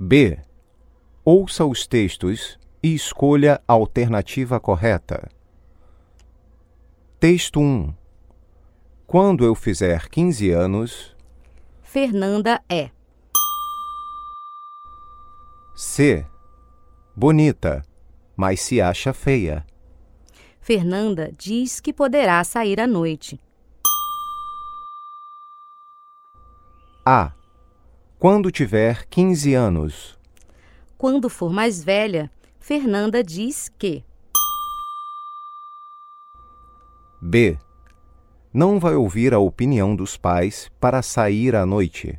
B. Ouça os textos e escolha a alternativa correta. Texto 1. Quando eu fizer 15 anos. Fernanda é. C. Bonita, mas se acha feia. Fernanda diz que poderá sair à noite. A. Quando tiver 15 anos. Quando for mais velha, Fernanda diz que. B. Não vai ouvir a opinião dos pais para sair à noite.